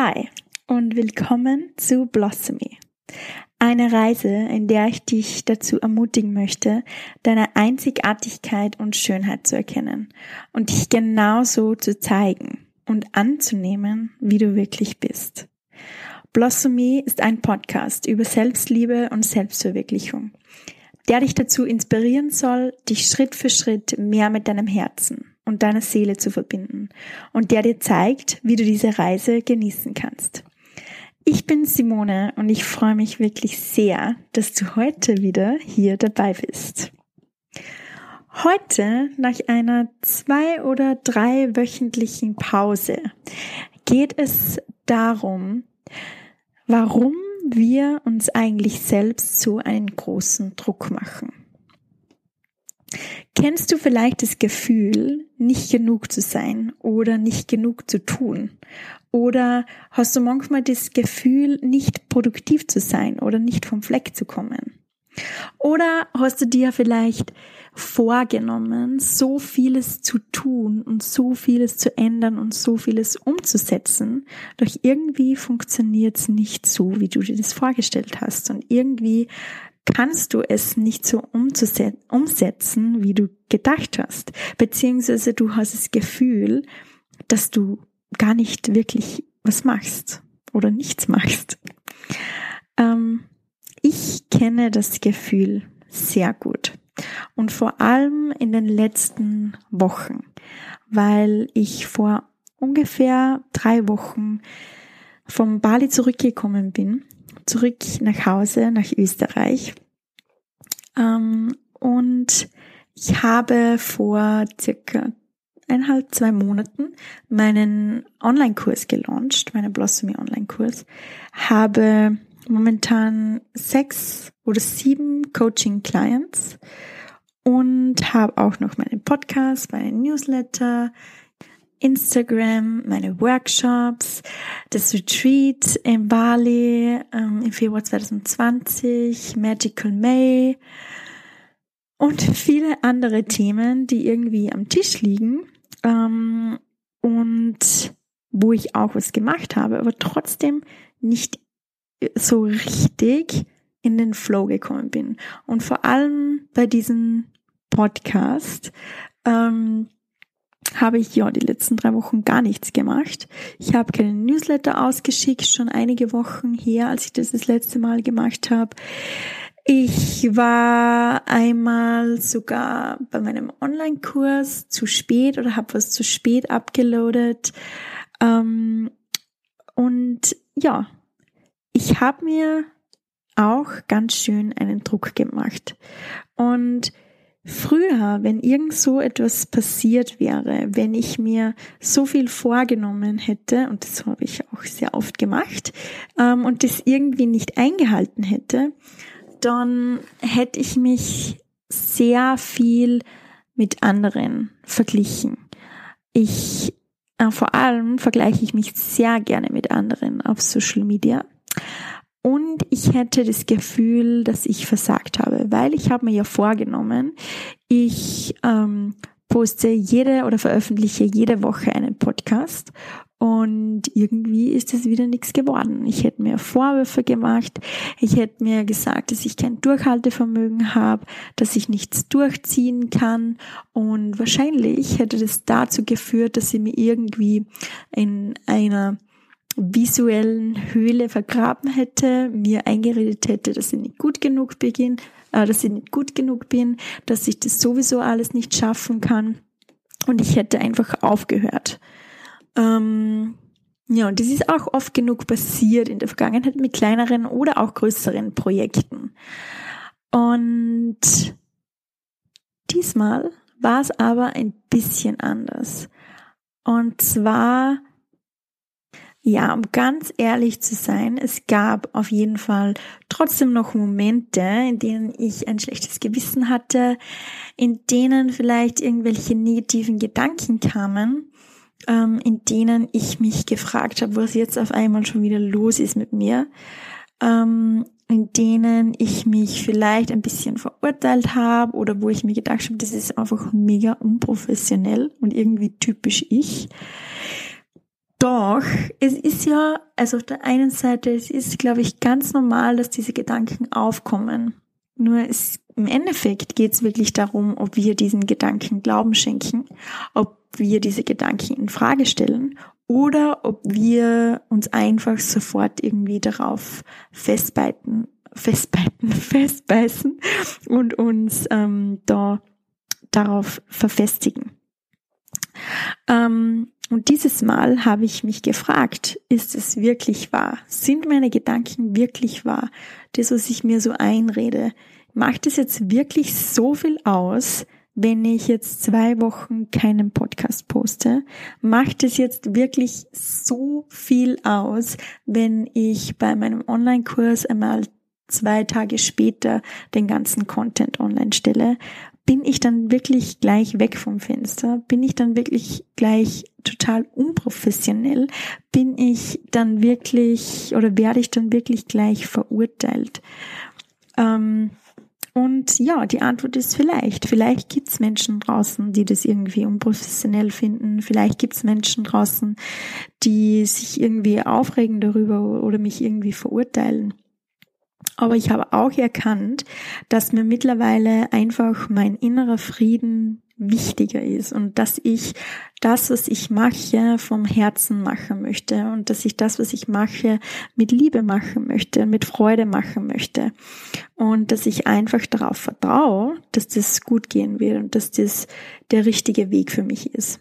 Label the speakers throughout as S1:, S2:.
S1: Hi und willkommen zu Blossomy. Eine Reise, in der ich dich dazu ermutigen möchte, deine Einzigartigkeit und Schönheit zu erkennen und dich genauso zu zeigen und anzunehmen, wie du wirklich bist. Blossomy ist ein Podcast über Selbstliebe und Selbstverwirklichung, der dich dazu inspirieren soll, dich Schritt für Schritt mehr mit deinem Herzen und deiner Seele zu verbinden und der dir zeigt, wie du diese Reise genießen kannst. Ich bin Simone und ich freue mich wirklich sehr, dass du heute wieder hier dabei bist. Heute, nach einer zwei- oder drei wöchentlichen Pause, geht es darum, warum wir uns eigentlich selbst so einen großen Druck machen. Kennst du vielleicht das Gefühl, nicht genug zu sein oder nicht genug zu tun? Oder hast du manchmal das Gefühl, nicht produktiv zu sein oder nicht vom Fleck zu kommen? Oder hast du dir vielleicht vorgenommen, so vieles zu tun und so vieles zu ändern und so vieles umzusetzen, doch irgendwie funktioniert es nicht so, wie du dir das vorgestellt hast. Und irgendwie kannst du es nicht so umsetzen, wie du gedacht hast. Beziehungsweise du hast das Gefühl, dass du gar nicht wirklich was machst oder nichts machst. Ähm, ich kenne das Gefühl sehr gut. Und vor allem in den letzten Wochen, weil ich vor ungefähr drei Wochen vom Bali zurückgekommen bin zurück nach Hause, nach Österreich. Ähm, und ich habe vor circa eineinhalb, zwei Monaten meinen Online-Kurs gelauncht, meinen Blossomy Online-Kurs, habe momentan sechs oder sieben Coaching-Clients und habe auch noch meinen Podcast, meinen Newsletter, Instagram, meine Workshops, das Retreat in Bali ähm, im Februar 2020, Magical May und viele andere Themen, die irgendwie am Tisch liegen ähm, und wo ich auch was gemacht habe, aber trotzdem nicht so richtig in den Flow gekommen bin. Und vor allem bei diesem Podcast ähm, habe ich ja die letzten drei Wochen gar nichts gemacht. Ich habe keinen Newsletter ausgeschickt, schon einige Wochen her, als ich das das letzte Mal gemacht habe. Ich war einmal sogar bei meinem Online-Kurs zu spät oder habe was zu spät abgeloadet. Ähm, und ja, ich habe mir auch ganz schön einen Druck gemacht. Und Früher, wenn irgend so etwas passiert wäre, wenn ich mir so viel vorgenommen hätte, und das habe ich auch sehr oft gemacht, ähm, und das irgendwie nicht eingehalten hätte, dann hätte ich mich sehr viel mit anderen verglichen. Ich, äh, vor allem vergleiche ich mich sehr gerne mit anderen auf Social Media. Ich hätte das Gefühl, dass ich versagt habe, weil ich habe mir ja vorgenommen, ich ähm, poste jede oder veröffentliche jede Woche einen Podcast und irgendwie ist es wieder nichts geworden. Ich hätte mir Vorwürfe gemacht, ich hätte mir gesagt, dass ich kein Durchhaltevermögen habe, dass ich nichts durchziehen kann und wahrscheinlich hätte das dazu geführt, dass ich mir irgendwie in einer visuellen Höhle vergraben hätte, mir eingeredet hätte, dass ich nicht gut genug bin, äh, dass ich nicht gut genug bin, dass ich das sowieso alles nicht schaffen kann. Und ich hätte einfach aufgehört. Ähm, ja, und das ist auch oft genug passiert in der Vergangenheit mit kleineren oder auch größeren Projekten. Und diesmal war es aber ein bisschen anders. Und zwar ja, um ganz ehrlich zu sein, es gab auf jeden Fall trotzdem noch Momente, in denen ich ein schlechtes Gewissen hatte, in denen vielleicht irgendwelche negativen Gedanken kamen, ähm, in denen ich mich gefragt habe, was jetzt auf einmal schon wieder los ist mit mir, ähm, in denen ich mich vielleicht ein bisschen verurteilt habe oder wo ich mir gedacht habe, das ist einfach mega unprofessionell und irgendwie typisch ich. Doch, es ist ja, also auf der einen Seite, es ist, glaube ich, ganz normal, dass diese Gedanken aufkommen. Nur es, im Endeffekt geht es wirklich darum, ob wir diesen Gedanken Glauben schenken, ob wir diese Gedanken in Frage stellen oder ob wir uns einfach sofort irgendwie darauf festbeiten, festbeiten, festbeißen und uns ähm, da darauf verfestigen. Ähm, und dieses Mal habe ich mich gefragt, ist es wirklich wahr? Sind meine Gedanken wirklich wahr? Das, was ich mir so einrede, macht es jetzt wirklich so viel aus, wenn ich jetzt zwei Wochen keinen Podcast poste? Macht es jetzt wirklich so viel aus, wenn ich bei meinem Online-Kurs einmal zwei Tage später den ganzen Content online stelle? Bin ich dann wirklich gleich weg vom Fenster? Bin ich dann wirklich gleich total unprofessionell? Bin ich dann wirklich oder werde ich dann wirklich gleich verurteilt? Ähm, und ja, die Antwort ist vielleicht. Vielleicht gibt es Menschen draußen, die das irgendwie unprofessionell finden. Vielleicht gibt es Menschen draußen, die sich irgendwie aufregen darüber oder mich irgendwie verurteilen. Aber ich habe auch erkannt, dass mir mittlerweile einfach mein innerer Frieden wichtiger ist und dass ich das, was ich mache, vom Herzen machen möchte und dass ich das, was ich mache, mit Liebe machen möchte, mit Freude machen möchte und dass ich einfach darauf vertraue, dass das gut gehen wird und dass das der richtige Weg für mich ist.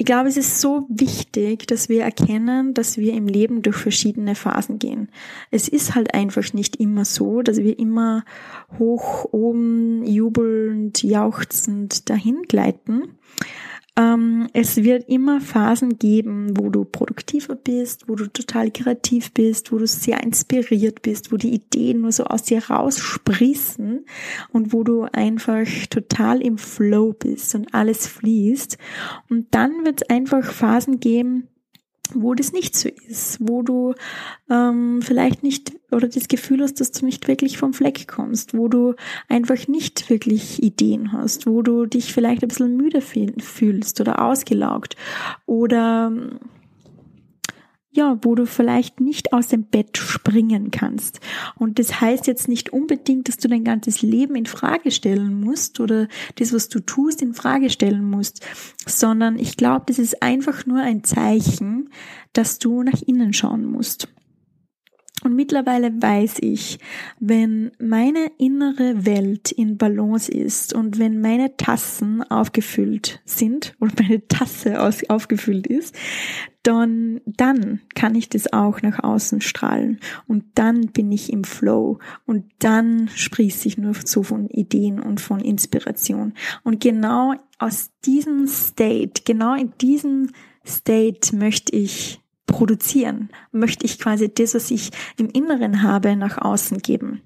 S1: Ich glaube, es ist so wichtig, dass wir erkennen, dass wir im Leben durch verschiedene Phasen gehen. Es ist halt einfach nicht immer so, dass wir immer hoch oben jubelnd, jauchzend dahin gleiten, es wird immer Phasen geben, wo du produktiver bist, wo du total kreativ bist, wo du sehr inspiriert bist, wo die Ideen nur so aus dir raussprießen und wo du einfach total im Flow bist und alles fließt. Und dann wird es einfach Phasen geben, wo das nicht so ist, wo du ähm, vielleicht nicht oder das Gefühl hast, dass du nicht wirklich vom Fleck kommst, wo du einfach nicht wirklich Ideen hast, wo du dich vielleicht ein bisschen müde fühlst oder ausgelaugt oder ja, wo du vielleicht nicht aus dem Bett springen kannst. Und das heißt jetzt nicht unbedingt, dass du dein ganzes Leben in Frage stellen musst oder das, was du tust, in Frage stellen musst, sondern ich glaube, das ist einfach nur ein Zeichen, dass du nach innen schauen musst. Und mittlerweile weiß ich, wenn meine innere Welt in Balance ist und wenn meine Tassen aufgefüllt sind oder meine Tasse aufgefüllt ist, dann, dann kann ich das auch nach außen strahlen und dann bin ich im Flow und dann sprieße ich nur so von Ideen und von Inspiration. Und genau aus diesem State, genau in diesem State möchte ich produzieren, möchte ich quasi das, was ich im Inneren habe, nach außen geben.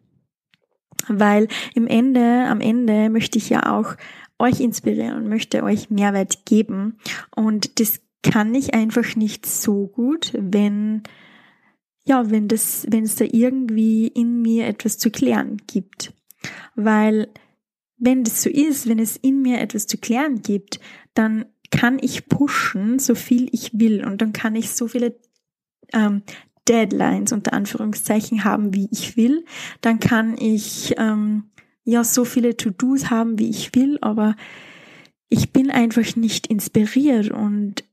S1: Weil im Ende, am Ende möchte ich ja auch euch inspirieren und möchte euch Mehrwert geben. Und das kann ich einfach nicht so gut, wenn, ja, wenn das, wenn es da irgendwie in mir etwas zu klären gibt. Weil wenn das so ist, wenn es in mir etwas zu klären gibt, dann kann ich pushen, so viel ich will und dann kann ich so viele ähm, Deadlines unter Anführungszeichen haben, wie ich will. Dann kann ich ähm, ja so viele To-Dos haben, wie ich will, aber ich bin einfach nicht inspiriert und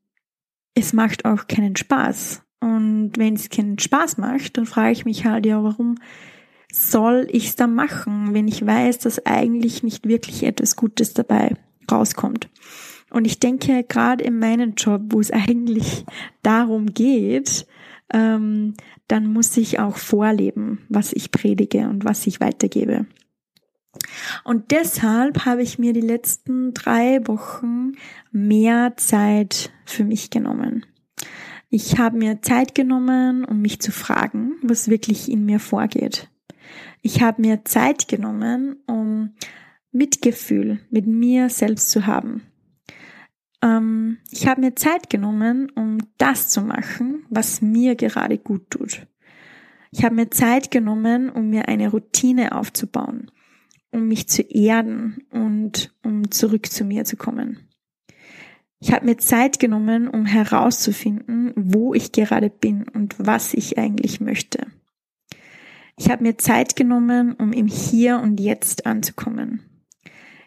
S1: es macht auch keinen Spaß. Und wenn es keinen Spaß macht, dann frage ich mich halt, ja, warum soll ich es da machen, wenn ich weiß, dass eigentlich nicht wirklich etwas Gutes dabei rauskommt. Und ich denke, gerade in meinem Job, wo es eigentlich darum geht, ähm, dann muss ich auch vorleben, was ich predige und was ich weitergebe. Und deshalb habe ich mir die letzten drei Wochen mehr Zeit für mich genommen. Ich habe mir Zeit genommen, um mich zu fragen, was wirklich in mir vorgeht. Ich habe mir Zeit genommen, um Mitgefühl mit mir selbst zu haben. Ähm, ich habe mir Zeit genommen, um das zu machen, was mir gerade gut tut. Ich habe mir Zeit genommen, um mir eine Routine aufzubauen, um mich zu erden und um zurück zu mir zu kommen. Ich habe mir Zeit genommen, um herauszufinden, wo ich gerade bin und was ich eigentlich möchte. Ich habe mir Zeit genommen, um im Hier und Jetzt anzukommen.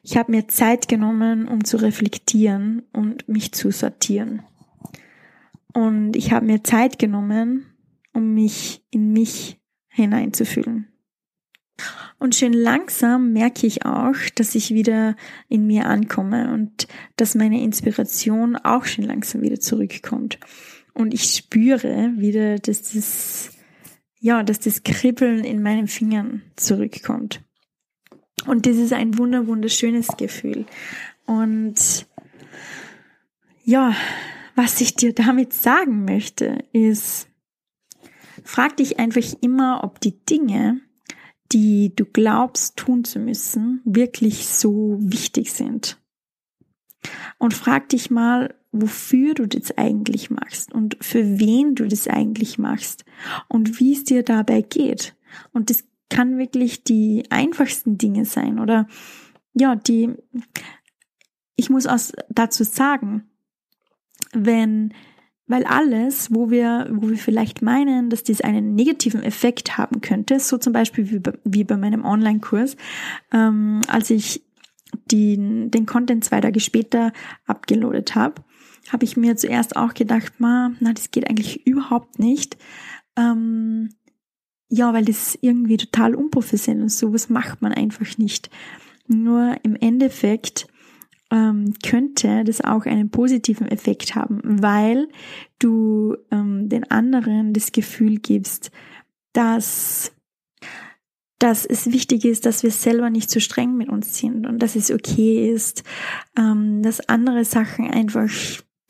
S1: Ich habe mir Zeit genommen, um zu reflektieren und mich zu sortieren. Und ich habe mir Zeit genommen, um mich in mich hineinzufühlen. Und schön langsam merke ich auch, dass ich wieder in mir ankomme und dass meine Inspiration auch schön langsam wieder zurückkommt. Und ich spüre wieder, dass das, ja, dass das Kribbeln in meinen Fingern zurückkommt. Und das ist ein wunder, wunderschönes Gefühl. Und ja, was ich dir damit sagen möchte, ist, frag dich einfach immer, ob die Dinge, die du glaubst tun zu müssen, wirklich so wichtig sind. Und frag dich mal, wofür du das eigentlich machst und für wen du das eigentlich machst und wie es dir dabei geht. Und das kann wirklich die einfachsten Dinge sein oder ja, die, ich muss auch dazu sagen, wenn weil alles, wo wir, wo wir vielleicht meinen, dass dies einen negativen Effekt haben könnte, so zum Beispiel wie bei, wie bei meinem Online-Kurs, ähm, als ich die, den Content zwei Tage später abgeloadet habe, habe ich mir zuerst auch gedacht, ma, na, das geht eigentlich überhaupt nicht. Ähm, ja, weil das irgendwie total unprofessionell ist. Sowas macht man einfach nicht. Nur im Endeffekt ähm, könnte das auch einen positiven Effekt haben, weil du ähm, den anderen das Gefühl gibst, dass dass es wichtig ist, dass wir selber nicht zu streng mit uns sind und dass es okay ist, ähm, dass andere Sachen einfach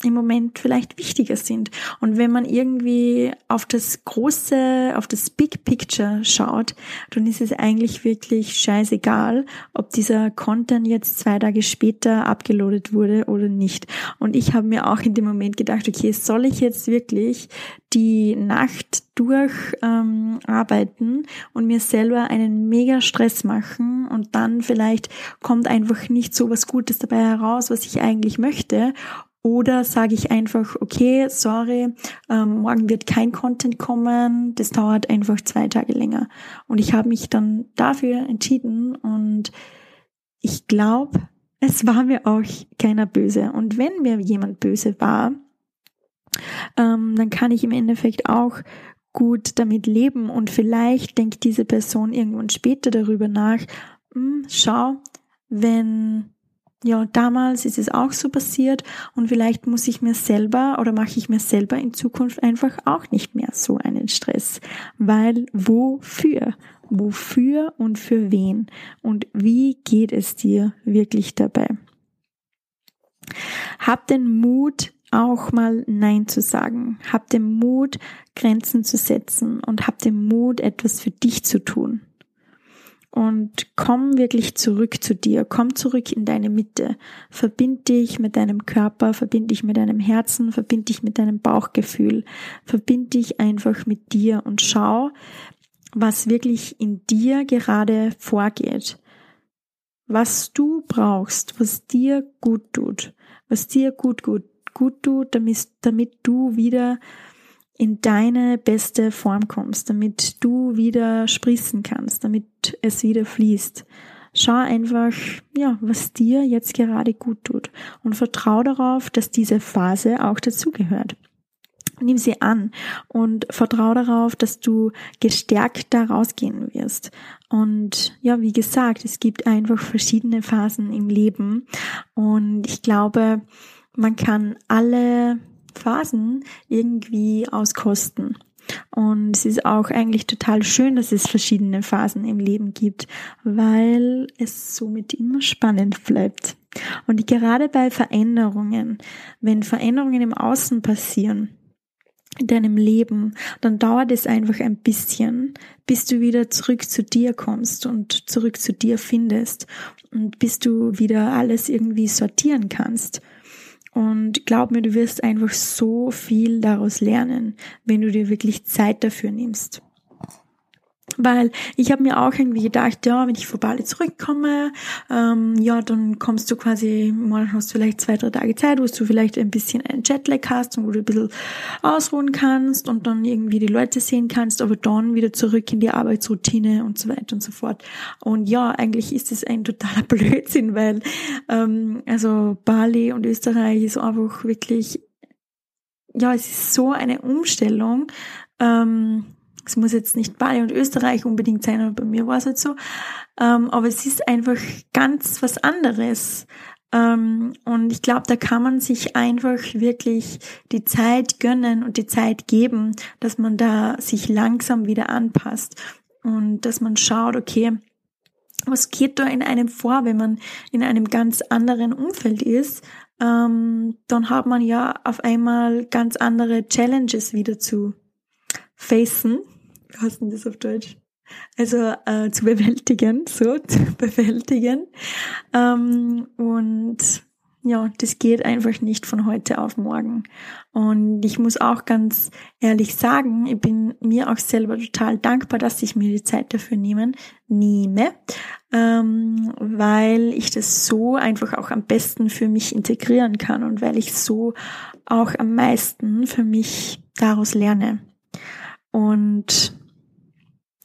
S1: im Moment vielleicht wichtiger sind. Und wenn man irgendwie auf das große, auf das Big Picture schaut, dann ist es eigentlich wirklich scheißegal, ob dieser Content jetzt zwei Tage später abgeloadet wurde oder nicht. Und ich habe mir auch in dem Moment gedacht, okay, soll ich jetzt wirklich die Nacht durch ähm, arbeiten und mir selber einen mega Stress machen und dann vielleicht kommt einfach nicht so was Gutes dabei heraus, was ich eigentlich möchte oder sage ich einfach, okay, sorry, ähm, morgen wird kein Content kommen, das dauert einfach zwei Tage länger. Und ich habe mich dann dafür entschieden und ich glaube, es war mir auch keiner böse. Und wenn mir jemand böse war, ähm, dann kann ich im Endeffekt auch gut damit leben und vielleicht denkt diese Person irgendwann später darüber nach, hm, schau, wenn ja, damals ist es auch so passiert und vielleicht muss ich mir selber oder mache ich mir selber in Zukunft einfach auch nicht mehr so einen Stress, weil wofür? Wofür und für wen? Und wie geht es dir wirklich dabei? Hab den Mut, auch mal Nein zu sagen. Hab den Mut, Grenzen zu setzen und hab den Mut, etwas für dich zu tun und komm wirklich zurück zu dir, komm zurück in deine Mitte, verbind dich mit deinem Körper, verbind dich mit deinem Herzen, verbind dich mit deinem Bauchgefühl, verbind dich einfach mit dir und schau, was wirklich in dir gerade vorgeht, was du brauchst, was dir gut tut, was dir gut, gut, gut tut, damit, damit du wieder in deine beste Form kommst, damit du wieder sprießen kannst, damit es wieder fließt. Schau einfach, ja, was dir jetzt gerade gut tut und vertrau darauf, dass diese Phase auch dazugehört. Nimm sie an und vertrau darauf, dass du gestärkt da rausgehen wirst. Und ja, wie gesagt, es gibt einfach verschiedene Phasen im Leben und ich glaube, man kann alle Phasen irgendwie auskosten. Und es ist auch eigentlich total schön, dass es verschiedene Phasen im Leben gibt, weil es somit immer spannend bleibt. Und gerade bei Veränderungen, wenn Veränderungen im Außen passieren, in deinem Leben, dann dauert es einfach ein bisschen, bis du wieder zurück zu dir kommst und zurück zu dir findest und bis du wieder alles irgendwie sortieren kannst. Und glaub mir, du wirst einfach so viel daraus lernen, wenn du dir wirklich Zeit dafür nimmst. Weil ich habe mir auch irgendwie gedacht, ja, wenn ich vor Bali zurückkomme, ähm, ja, dann kommst du quasi, mal hast du vielleicht zwei, drei Tage Zeit, wo du vielleicht ein bisschen einen Jetlag hast und wo du ein bisschen ausruhen kannst und dann irgendwie die Leute sehen kannst, aber dann wieder zurück in die Arbeitsroutine und so weiter und so fort. Und ja, eigentlich ist es ein totaler Blödsinn, weil ähm, also Bali und Österreich ist einfach wirklich, ja, es ist so eine Umstellung. Ähm, es muss jetzt nicht Bali und Österreich unbedingt sein, aber bei mir war es halt so. Ähm, aber es ist einfach ganz was anderes. Ähm, und ich glaube, da kann man sich einfach wirklich die Zeit gönnen und die Zeit geben, dass man da sich langsam wieder anpasst und dass man schaut, okay, was geht da in einem vor, wenn man in einem ganz anderen Umfeld ist, ähm, dann hat man ja auf einmal ganz andere Challenges wieder zu facen heißt denn das auf Deutsch? Also äh, zu bewältigen, so zu bewältigen. Ähm, und ja, das geht einfach nicht von heute auf morgen. Und ich muss auch ganz ehrlich sagen, ich bin mir auch selber total dankbar, dass ich mir die Zeit dafür nehmen, nehme, ähm, weil ich das so einfach auch am besten für mich integrieren kann und weil ich so auch am meisten für mich daraus lerne. Und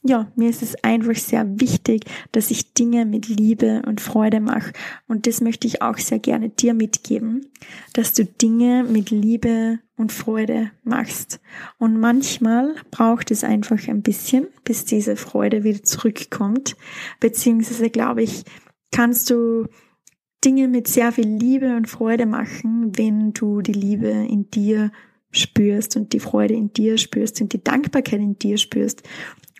S1: ja, mir ist es einfach sehr wichtig, dass ich Dinge mit Liebe und Freude mache. Und das möchte ich auch sehr gerne dir mitgeben, dass du Dinge mit Liebe und Freude machst. Und manchmal braucht es einfach ein bisschen, bis diese Freude wieder zurückkommt. Beziehungsweise, glaube ich, kannst du Dinge mit sehr viel Liebe und Freude machen, wenn du die Liebe in dir spürst und die Freude in dir spürst und die Dankbarkeit in dir spürst.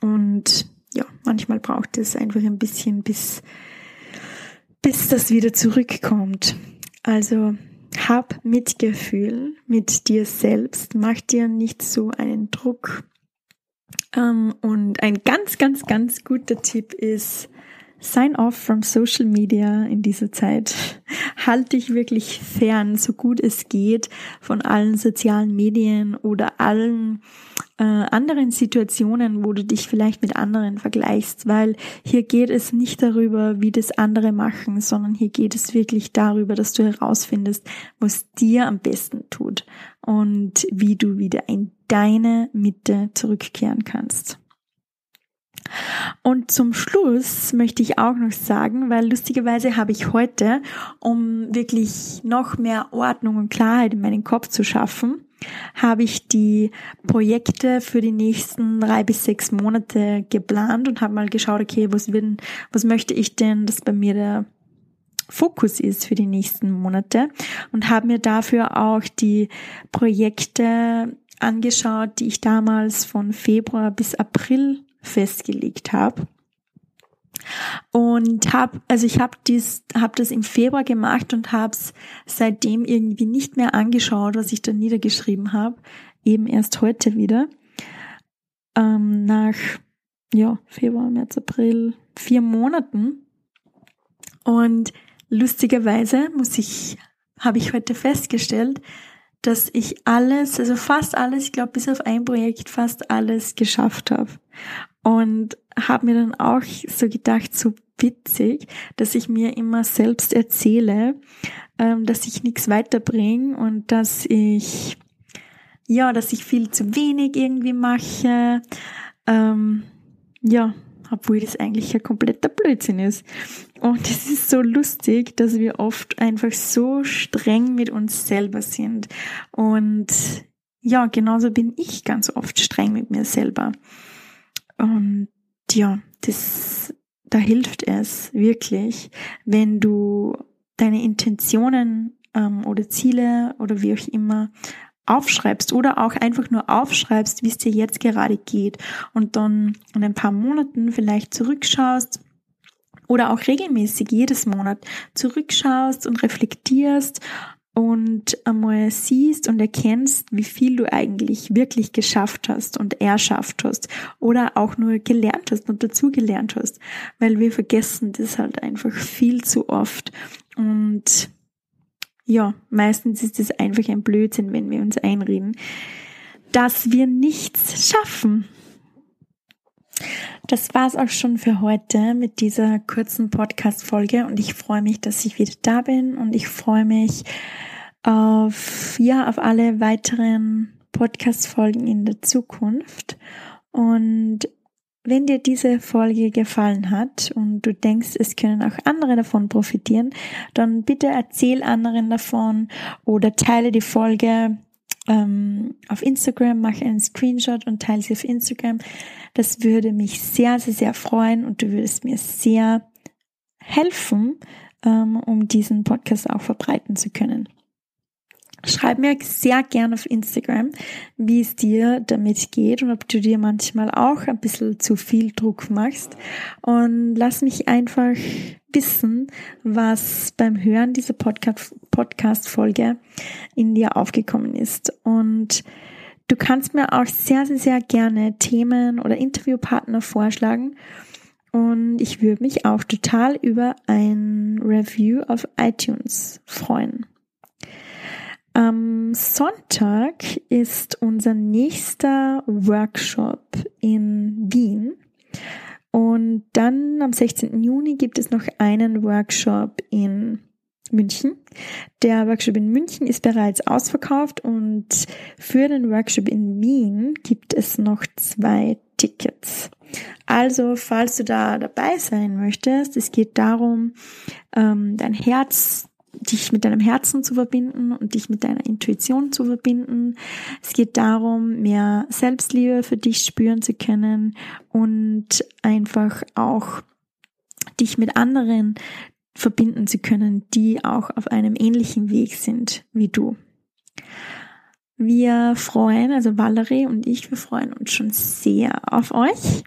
S1: Und ja, manchmal braucht es einfach ein bisschen, bis, bis das wieder zurückkommt. Also hab Mitgefühl mit dir selbst, mach dir nicht so einen Druck. Ähm, und ein ganz, ganz, ganz guter Tipp ist, Sign off from Social Media in dieser Zeit. Halte dich wirklich fern, so gut es geht, von allen sozialen Medien oder allen äh, anderen Situationen, wo du dich vielleicht mit anderen vergleichst, weil hier geht es nicht darüber, wie das andere machen, sondern hier geht es wirklich darüber, dass du herausfindest, was dir am besten tut und wie du wieder in deine Mitte zurückkehren kannst. Und zum Schluss möchte ich auch noch sagen, weil lustigerweise habe ich heute, um wirklich noch mehr Ordnung und Klarheit in meinen Kopf zu schaffen, habe ich die Projekte für die nächsten drei bis sechs Monate geplant und habe mal geschaut, okay, was, wird, was möchte ich denn, dass bei mir der Fokus ist für die nächsten Monate und habe mir dafür auch die Projekte angeschaut, die ich damals von Februar bis April festgelegt habe. Und habe, also ich habe dies, habe das im Februar gemacht und habe es seitdem irgendwie nicht mehr angeschaut, was ich da niedergeschrieben habe. Eben erst heute wieder. Ähm, nach ja Februar, März, April, vier Monaten. Und lustigerweise muss ich, habe ich heute festgestellt, dass ich alles, also fast alles, ich glaube bis auf ein Projekt, fast alles geschafft habe. Und habe mir dann auch so gedacht, so witzig, dass ich mir immer selbst erzähle, ähm, dass ich nichts weiterbringe und dass ich, ja, dass ich viel zu wenig irgendwie mache. Ähm, ja, obwohl das eigentlich ein kompletter Blödsinn ist. Und es ist so lustig, dass wir oft einfach so streng mit uns selber sind. Und ja, genauso bin ich ganz oft streng mit mir selber. Und ja, das, da hilft es wirklich, wenn du deine Intentionen ähm, oder Ziele oder wie auch immer aufschreibst oder auch einfach nur aufschreibst, wie es dir jetzt gerade geht und dann in ein paar Monaten vielleicht zurückschaust oder auch regelmäßig jedes Monat zurückschaust und reflektierst und einmal siehst und erkennst, wie viel du eigentlich wirklich geschafft hast und erschafft hast oder auch nur gelernt hast und dazugelernt hast, weil wir vergessen das halt einfach viel zu oft und ja, meistens ist es einfach ein Blödsinn, wenn wir uns einreden, dass wir nichts schaffen. Das war's auch schon für heute mit dieser kurzen Podcast-Folge und ich freue mich, dass ich wieder da bin und ich freue mich auf, ja, auf alle weiteren Podcast-Folgen in der Zukunft und wenn dir diese Folge gefallen hat und du denkst, es können auch andere davon profitieren, dann bitte erzähl anderen davon oder teile die Folge ähm, auf Instagram, mache einen Screenshot und teile sie auf Instagram. Das würde mich sehr, sehr, sehr freuen und du würdest mir sehr helfen, ähm, um diesen Podcast auch verbreiten zu können. Schreib mir sehr gern auf Instagram, wie es dir damit geht und ob du dir manchmal auch ein bisschen zu viel Druck machst. Und lass mich einfach wissen, was beim Hören dieser Podcast-Folge in dir aufgekommen ist. Und du kannst mir auch sehr, sehr, sehr gerne Themen oder Interviewpartner vorschlagen. Und ich würde mich auch total über ein Review auf iTunes freuen. Am Sonntag ist unser nächster Workshop in Wien. Und dann am 16. Juni gibt es noch einen Workshop in München. Der Workshop in München ist bereits ausverkauft und für den Workshop in Wien gibt es noch zwei Tickets. Also, falls du da dabei sein möchtest, es geht darum, ähm, dein Herz dich mit deinem Herzen zu verbinden und dich mit deiner Intuition zu verbinden. Es geht darum, mehr Selbstliebe für dich spüren zu können und einfach auch dich mit anderen verbinden zu können, die auch auf einem ähnlichen Weg sind wie du. Wir freuen, also Valerie und ich, wir freuen uns schon sehr auf euch.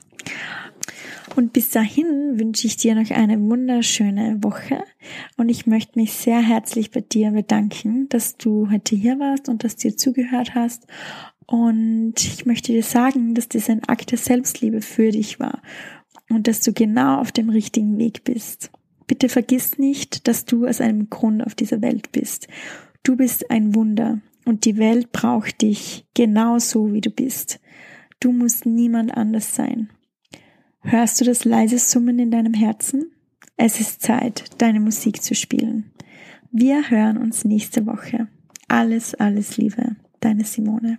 S1: Und bis dahin wünsche ich dir noch eine wunderschöne Woche und ich möchte mich sehr herzlich bei dir bedanken, dass du heute hier warst und dass du dir zugehört hast. Und ich möchte dir sagen, dass das ein Akt der Selbstliebe für dich war und dass du genau auf dem richtigen Weg bist. Bitte vergiss nicht, dass du aus einem Grund auf dieser Welt bist. Du bist ein Wunder und die Welt braucht dich genauso wie du bist. Du musst niemand anders sein. Hörst du das leise Summen in deinem Herzen? Es ist Zeit, deine Musik zu spielen. Wir hören uns nächste Woche. Alles, alles Liebe, deine Simone.